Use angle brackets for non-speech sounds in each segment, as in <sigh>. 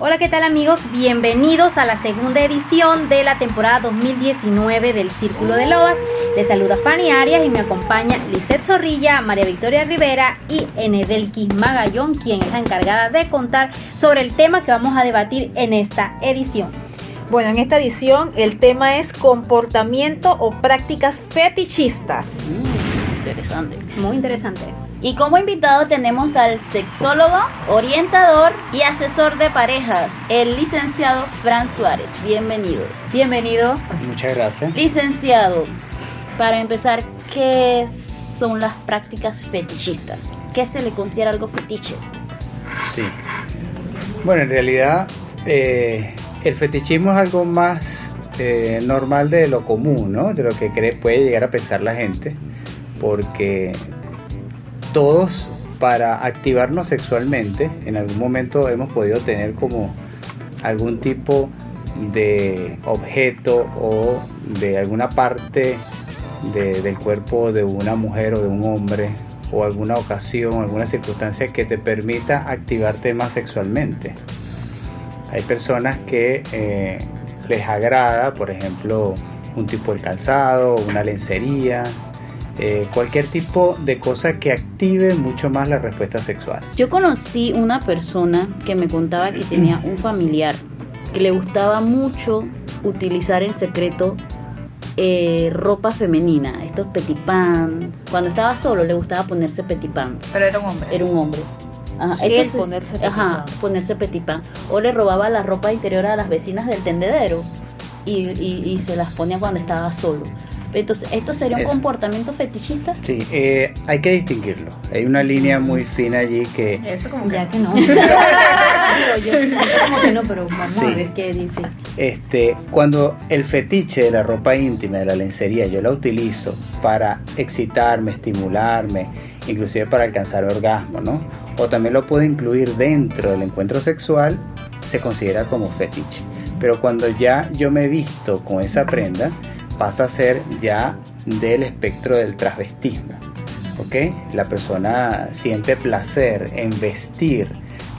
Hola, ¿qué tal amigos? Bienvenidos a la segunda edición de la temporada 2019 del Círculo de Lobas. Les saluda Fanny Arias y me acompaña Lizeth Zorrilla, María Victoria Rivera y Enedelquis Magallón, quien es la encargada de contar sobre el tema que vamos a debatir en esta edición. Bueno, en esta edición el tema es comportamiento o prácticas fetichistas. Interesante. Muy interesante. Y como invitado tenemos al sexólogo, orientador y asesor de parejas, el licenciado Fran Suárez. Bienvenido. Bienvenido. Muchas gracias. Licenciado, para empezar, ¿qué son las prácticas fetichistas? ¿Qué se le considera algo fetiche? Sí. Bueno, en realidad eh, el fetichismo es algo más eh, normal de lo común, ¿no? De lo que cree, puede llegar a pensar la gente, porque todos para activarnos sexualmente en algún momento hemos podido tener como algún tipo de objeto o de alguna parte del cuerpo de una mujer o de un hombre o alguna ocasión, alguna circunstancia que te permita activarte más sexualmente. Hay personas que eh, les agrada, por ejemplo, un tipo de calzado, una lencería, eh, cualquier tipo de cosa que active mucho más la respuesta sexual. Yo conocí una persona que me contaba que tenía un familiar que le gustaba mucho utilizar en secreto eh, ropa femenina, estos petit pants. Cuando estaba solo le gustaba ponerse petit pants. Pero era un hombre. Era un hombre. Ajá, ponerse petit ajá, ponerse petit pants. O le robaba la ropa interior a las vecinas del tendedero y, y se las ponía cuando estaba solo. Entonces, ¿esto sería un comportamiento fetichista? Sí, eh, hay que distinguirlo. Hay una línea muy fina allí que... Eso como ya que no. <laughs> Digo, yo como que no, pero vamos a ver qué dice. Este, cuando el fetiche de la ropa íntima, de la lencería, yo la utilizo para excitarme, estimularme, inclusive para alcanzar orgasmo, ¿no? O también lo puedo incluir dentro del encuentro sexual, se considera como fetiche. Pero cuando ya yo me he visto con esa prenda, pasa a ser ya del espectro del transvestismo. ¿ok? La persona siente placer en vestir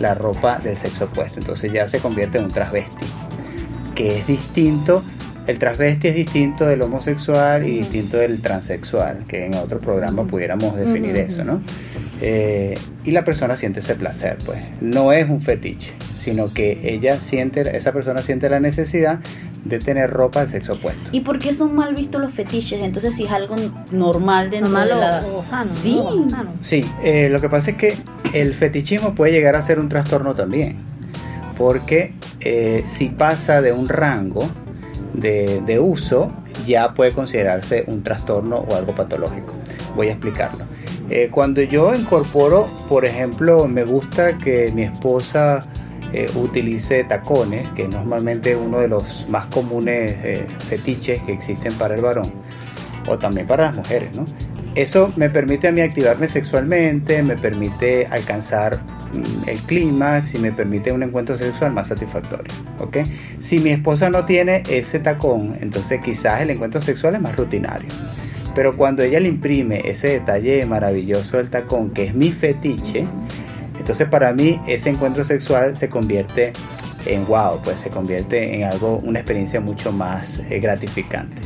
la ropa del sexo opuesto, entonces ya se convierte en un transvesti, que es distinto, el transvesti es distinto del homosexual y distinto del transexual, que en otro programa pudiéramos definir eso, ¿no? Eh, y la persona siente ese placer, pues no es un fetiche, sino que ella siente, esa persona siente la necesidad de tener ropa del sexo opuesto. ¿Y por qué son mal vistos los fetiches? Entonces, si es algo normal de normal o, sano. Sí, sí eh, lo que pasa es que el fetichismo puede llegar a ser un trastorno también, porque eh, si pasa de un rango de, de uso, ya puede considerarse un trastorno o algo patológico. Voy a explicarlo. Eh, cuando yo incorporo, por ejemplo, me gusta que mi esposa eh, utilice tacones, que es normalmente uno de los más comunes eh, fetiches que existen para el varón, o también para las mujeres, ¿no? Eso me permite a mí activarme sexualmente, me permite alcanzar mm, el clímax y me permite un encuentro sexual más satisfactorio. ¿ok? Si mi esposa no tiene ese tacón, entonces quizás el encuentro sexual es más rutinario. Pero cuando ella le imprime ese detalle maravilloso del tacón, que es mi fetiche, entonces para mí ese encuentro sexual se convierte en wow, pues se convierte en algo, una experiencia mucho más eh, gratificante.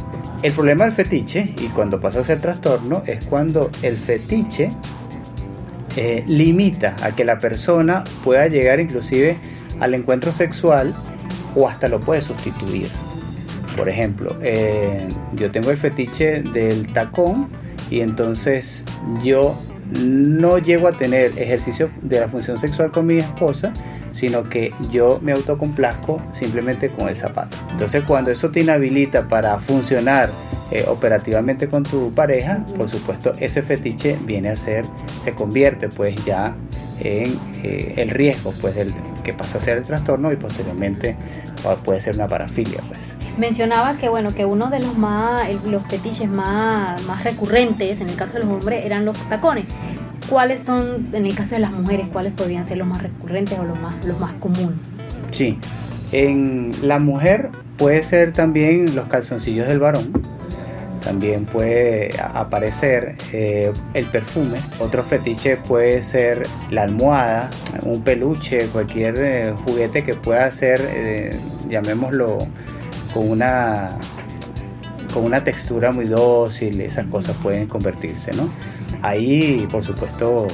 El problema del fetiche, y cuando pasa a ser trastorno, es cuando el fetiche eh, limita a que la persona pueda llegar inclusive al encuentro sexual o hasta lo puede sustituir. Por ejemplo, eh, yo tengo el fetiche del tacón y entonces yo no llego a tener ejercicio de la función sexual con mi esposa, sino que yo me autocomplazco simplemente con el zapato. Entonces cuando eso te inhabilita para funcionar eh, operativamente con tu pareja, por supuesto ese fetiche viene a ser, se convierte pues ya en eh, el riesgo pues del que pasa a ser el trastorno y posteriormente puede ser una parafilia pues. Mencionaba que bueno que uno de los más los fetiches más, más recurrentes en el caso de los hombres eran los tacones. ¿Cuáles son en el caso de las mujeres cuáles podrían ser los más recurrentes o los más los más comunes? Sí, en la mujer puede ser también los calzoncillos del varón, también puede aparecer eh, el perfume. Otro fetiche puede ser la almohada, un peluche, cualquier eh, juguete que pueda ser, eh, llamémoslo, con una con una textura muy dócil, esas cosas pueden convertirse, ¿no? Ahí, por supuesto,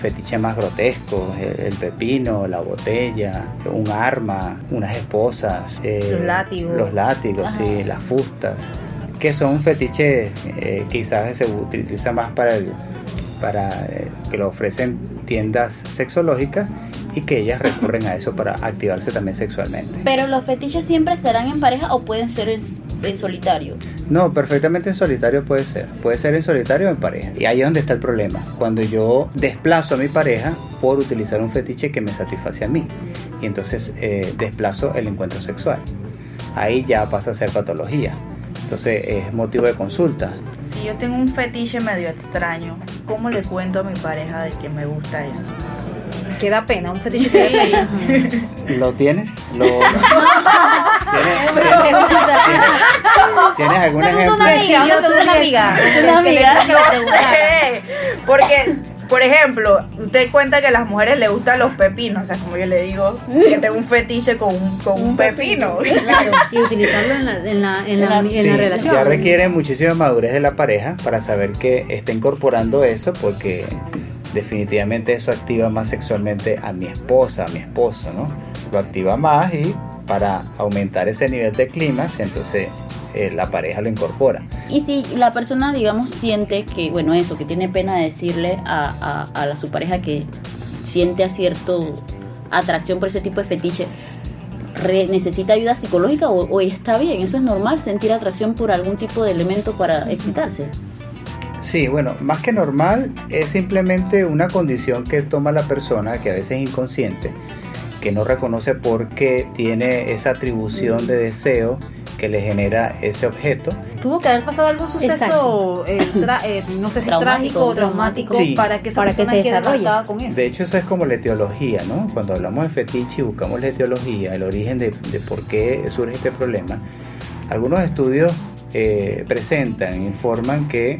fetiches más grotescos, el, pepino, la botella, un arma, unas esposas, los látigos, los látigos, sí, las fustas que son fetiches eh, quizás se utiliza más para el, para eh, que lo ofrecen tiendas sexológicas y que ellas recurren a eso para activarse también sexualmente. Pero los fetiches siempre serán en pareja o pueden ser en, solitario. No, perfectamente en solitario puede ser. Puede ser en solitario o en pareja. Y ahí es donde está el problema. Cuando yo desplazo a mi pareja por utilizar un fetiche que me satisface a mí. Y entonces eh, desplazo el encuentro sexual. Ahí ya pasa a ser patología. Entonces es motivo de consulta. Si yo tengo un fetiche medio extraño, ¿cómo le cuento a mi pareja de que me gusta eso? Que da pena, un fetiche que da pena. <laughs> ¿Lo tienes? ¿Lo, <laughs> ¿Tienes, algún ejemplo? Una amiga, yo tengo una amiga. Una amiga. Porque por ejemplo, usted cuenta que a las mujeres les gustan los pepinos, o sea, como yo le digo, que tengo un fetiche con un, con un, pepino. <laughs> Claro, y utilizarlo en la, en la, en la, en la relación. Ya requiere muchísima madurez de la pareja para saber que está incorporando eso, porque definitivamente eso activa más sexualmente a mi esposa, a mi esposo, ¿no? Lo activa más y para aumentar ese nivel de clima, entonces eh, la pareja lo incorpora. Y si la persona, digamos, siente que, bueno, eso, que tiene pena de decirle a, a, a su pareja que siente a cierto atracción por ese tipo de fetiche, necesita ayuda psicológica o, está bien, eso es normal, sentir atracción por algún tipo de elemento para excitarse. Sí, bueno, más que normal es simplemente una condición que toma la persona, que a veces es inconsciente, que no reconoce por qué tiene esa atribución de deseo que le genera ese objeto. Tuvo que haber pasado algún suceso, eh, eh, no sé si trágico o traumático, para que, para que se desarrolle. Con eso. De hecho, eso es como la etiología, ¿no? Cuando hablamos de fetiche y buscamos la etiología, el origen de, de por qué surge este problema, algunos estudios eh, presentan, informan que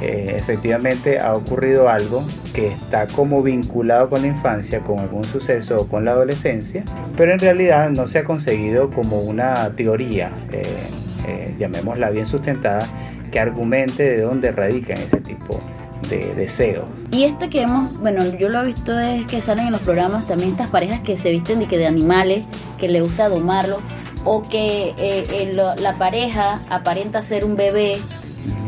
eh, efectivamente ha ocurrido algo que está como vinculado con la infancia, con algún suceso o con la adolescencia, pero en realidad no se ha conseguido como una teoría, eh, eh, llamémosla bien sustentada, que argumente de dónde radican ese tipo de deseos. Y esto que hemos, bueno, yo lo he visto es que salen en los programas también estas parejas que se visten de, que de animales, que le gusta domarlo, o que la pareja aparenta ser un bebé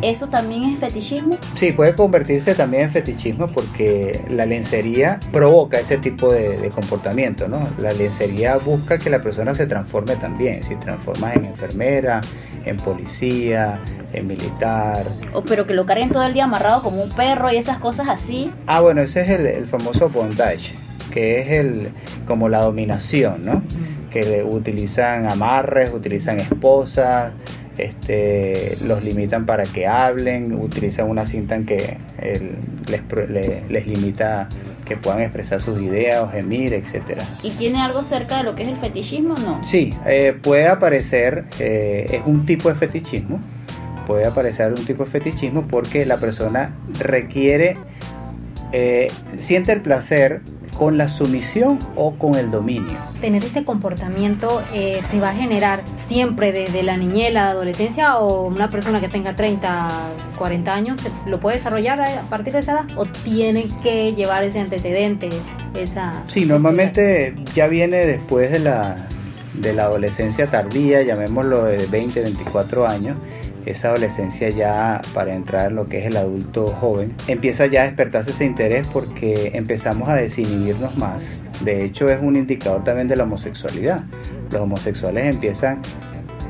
¿Eso también es fetichismo? Sí, puede convertirse también en fetichismo porque la lencería provoca ese tipo de, comportamiento, ¿no? La lencería busca que la persona se transforme también, si transformas en enfermera, en policía, en militar. O pero que lo carguen todo el día amarrado como un perro y esas cosas así. Ah, bueno, ese es el, famoso bondage, que es el como la dominación, ¿no? Que utilizan amarres, utilizan esposas, este, los limitan para que hablen, utilizan una cinta en que les, limita que puedan expresar sus ideas o gemir, etcétera. ¿Y tiene algo cerca de lo que es el fetichismo no? Sí, eh, puede aparecer, eh, es un tipo de fetichismo, puede aparecer un tipo de fetichismo porque la persona requiere, eh, siente el placer con la sumisión o con el dominio. Tener este comportamiento eh, se va a generar siempre desde la niñez, la adolescencia o una persona que tenga 30, 40 años, ¿lo puede desarrollar a partir de esa edad o tiene que llevar ese antecedente? Esa, sí, normalmente ya viene después de la, de la adolescencia tardía, llamémoslo de 20, 24 años esa adolescencia ya para entrar en lo que es el adulto joven, empieza ya a despertarse ese interés porque empezamos a desinhibirnos más. De hecho es un indicador también de la homosexualidad. Los homosexuales empiezan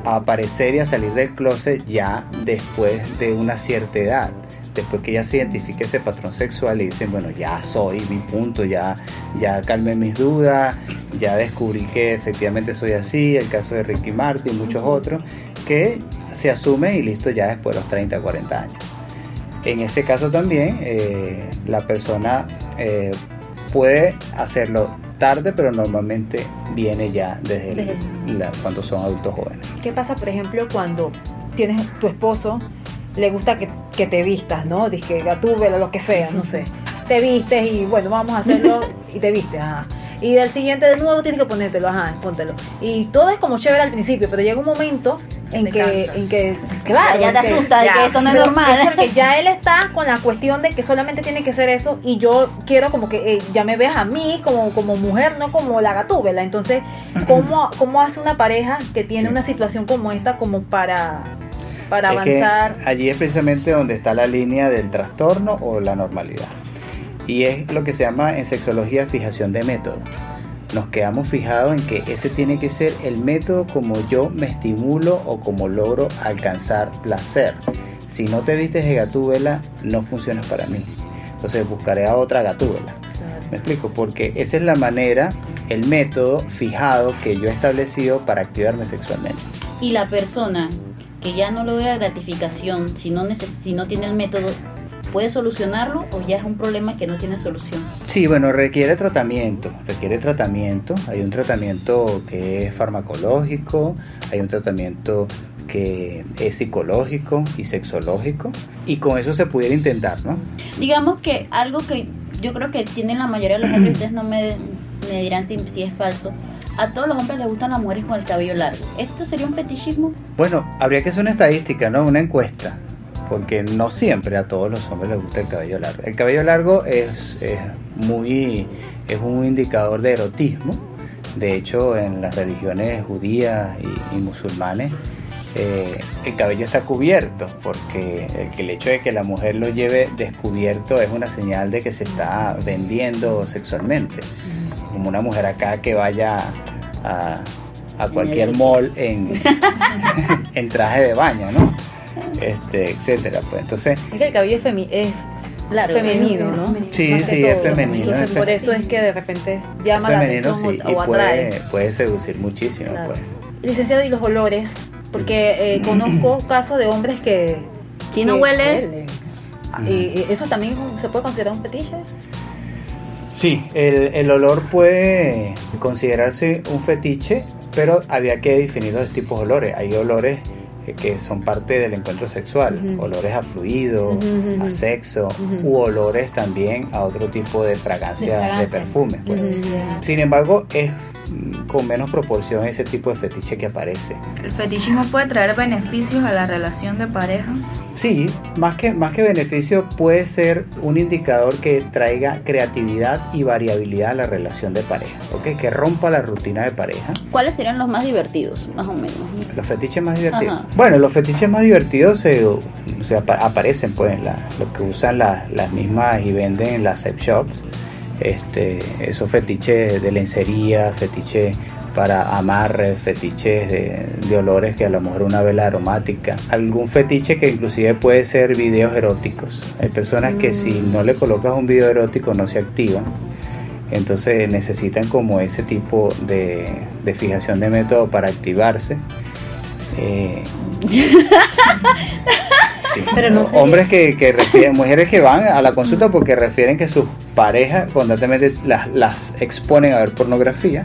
a aparecer y a salir del closet ya después de una cierta edad después que ya se identifique ese patrón sexual y dicen, bueno, ya soy mi punto, ya, ya calmé mis dudas, ya descubrí que efectivamente soy así, el caso de Ricky Martin y muchos otros, que se asume y listo ya después de los 30, 40 años. En ese caso también eh, la persona eh, puede hacerlo tarde, pero normalmente viene ya desde, cuando son adultos jóvenes. ¿Qué pasa, por ejemplo, cuando tienes tu esposo le gusta que, que te vistas, ¿no? Dice gatúbela, lo que sea, no sé. Te vistes y bueno, vamos a hacerlo <laughs> y te vistes, ajá. Y del siguiente de nuevo tienes que ponértelo, ajá, póntelo. Y todo es como chévere al principio, pero llega un momento en que, cansa. en que, claro, ya te asusta de ya, que esto no es pero normal. es porque ya él está con la cuestión de que solamente tiene que ser eso y yo quiero como que eh, ya me veas a mí como, como mujer, no como la gatúbela. Entonces, ¿cómo, ¿cómo hace una pareja que tiene una situación como esta como para, para Es que avanzar? allí es precisamente donde está la línea del trastorno o la normalidad. Y es lo que se llama en sexología fijación de método. Nos quedamos fijados en que ese tiene que ser el método como yo me estimulo o como logro alcanzar placer. Si no te vistes de gatúbela, no funcionas para mí. Entonces buscaré a otra gatúbela. ¿Me explico? Porque esa es la manera, el método fijado que yo he establecido para activarme sexualmente. Y la persona que ya no logra gratificación, si no, neces- si no tiene el método, ¿puede solucionarlo o ya es un problema que no tiene solución? Sí, bueno, requiere tratamiento, requiere tratamiento. Hay un tratamiento que es farmacológico, hay un tratamiento que es psicológico y sexológico, y con eso se pudiera intentar, ¿no? Digamos que algo que yo creo que tienen la mayoría de los hombres, <clears throat> ustedes no me, me dirán si, si es falso, a todos los hombres les gustan las mujeres con el cabello largo. ¿Esto sería un fetichismo? Bueno, habría que hacer una estadística, ¿no? Una encuesta, porque no siempre a todos los hombres les gusta el cabello largo. El cabello largo es, es muy, es un indicador de erotismo. De hecho, en las religiones judías y, y musulmanes, eh, el cabello está cubierto, porque el, que el hecho de que la mujer lo lleve descubierto es una señal de que se está vendiendo sexualmente. Como una mujer acá que vaya a, a cualquier mall <laughs> en, <laughs> en traje de baño, ¿no? Este, etcétera. Pues entonces, Es que el cabello es, femi- es Claro, femenino, ¿no? Sí, Más sí, es femenino, Entonces, es por eso es que de repente llama la femenino atención sí, o, y o atrae. puede, puede seducir muchísimo, Claro. pues. Licenciado, ¿y los olores? Porque eh, <clears throat> conozco casos de hombres que... Si no huele, huelen. Ah, ¿Y eso también se puede considerar un fetiche? Sí, el, el olor puede considerarse un fetiche, pero había que definir los tipos de olores. Hay olores que son parte del encuentro sexual, olores a fluido, a sexo, u olores también a otro tipo de fragancia, De de, fragancia. perfumes. pues. Sin embargo, es con menos proporción ese tipo de fetiche que aparece. ¿El fetichismo puede traer beneficios a la relación de pareja? Sí, más que, más que beneficio puede ser un indicador que traiga creatividad y variabilidad a la relación de pareja, ¿ok? Que rompa la rutina de pareja. ¿cuáles serían los más divertidos, más o menos? Los fetiches más divertidos. Ajá. Bueno, los fetiches más divertidos se, se apa- aparecen pues en la, lo que usan la- las mismas y venden en las sex shops. Este, esos fetiches de lencería, fetiches para amarres, fetiches de, de olores que a lo mejor una vela aromática, algún fetiche que inclusive puede ser videos eróticos. Hay personas que si no le colocas un video erótico no se activan. Entonces necesitan como ese tipo de, de fijación de método para activarse. Eh, <laughs> sí. Pero no sería- Hombres que, que refieren, mujeres que van a la consulta porque refieren que sus parejas constantemente las, las exponen a ver pornografía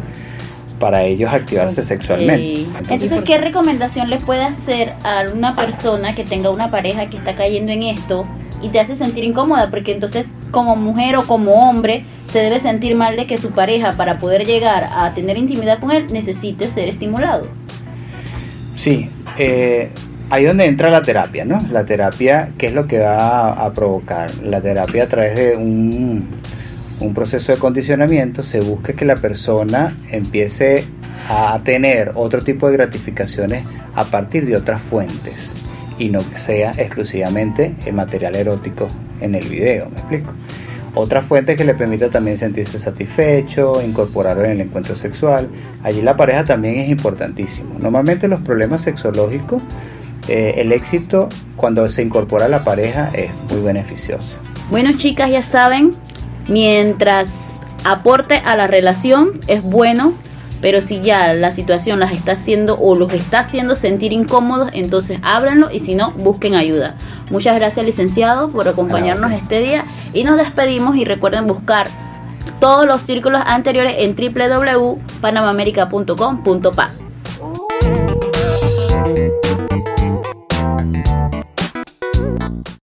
para ellos activarse sexualmente. Eh, Entonces, ¿qué recomendación le puede hacer a una persona que tenga una pareja que está cayendo en esto y te hace sentir incómoda? Porque entonces, como mujer o como hombre, se debe sentir mal de que su pareja, para poder llegar a tener intimidad con él, necesite ser estimulado. Sí, eh, ahí donde entra la terapia, ¿no? La terapia, ¿qué es lo que va a, provocar? La terapia a través de un, un proceso de condicionamiento se busca que la persona empiece a tener otro tipo de gratificaciones a partir de otras fuentes y no sea exclusivamente el material erótico en el video, ¿me explico? Otra fuente que le permita también sentirse satisfecho, incorporarlo en el encuentro sexual. Allí la pareja también es importantísimo. Normalmente los problemas sexológicos, eh, el éxito cuando se incorpora a la pareja es muy beneficioso. Bueno, chicas, ya saben, mientras aporte a la relación es bueno, pero si ya la situación las está haciendo o los está haciendo sentir incómodos, entonces ábranlo y si no, busquen ayuda. Muchas gracias, licenciado, por acompañarnos este día y nos despedimos y recuerden buscar todos los círculos anteriores en www.panamamerica.com.pa.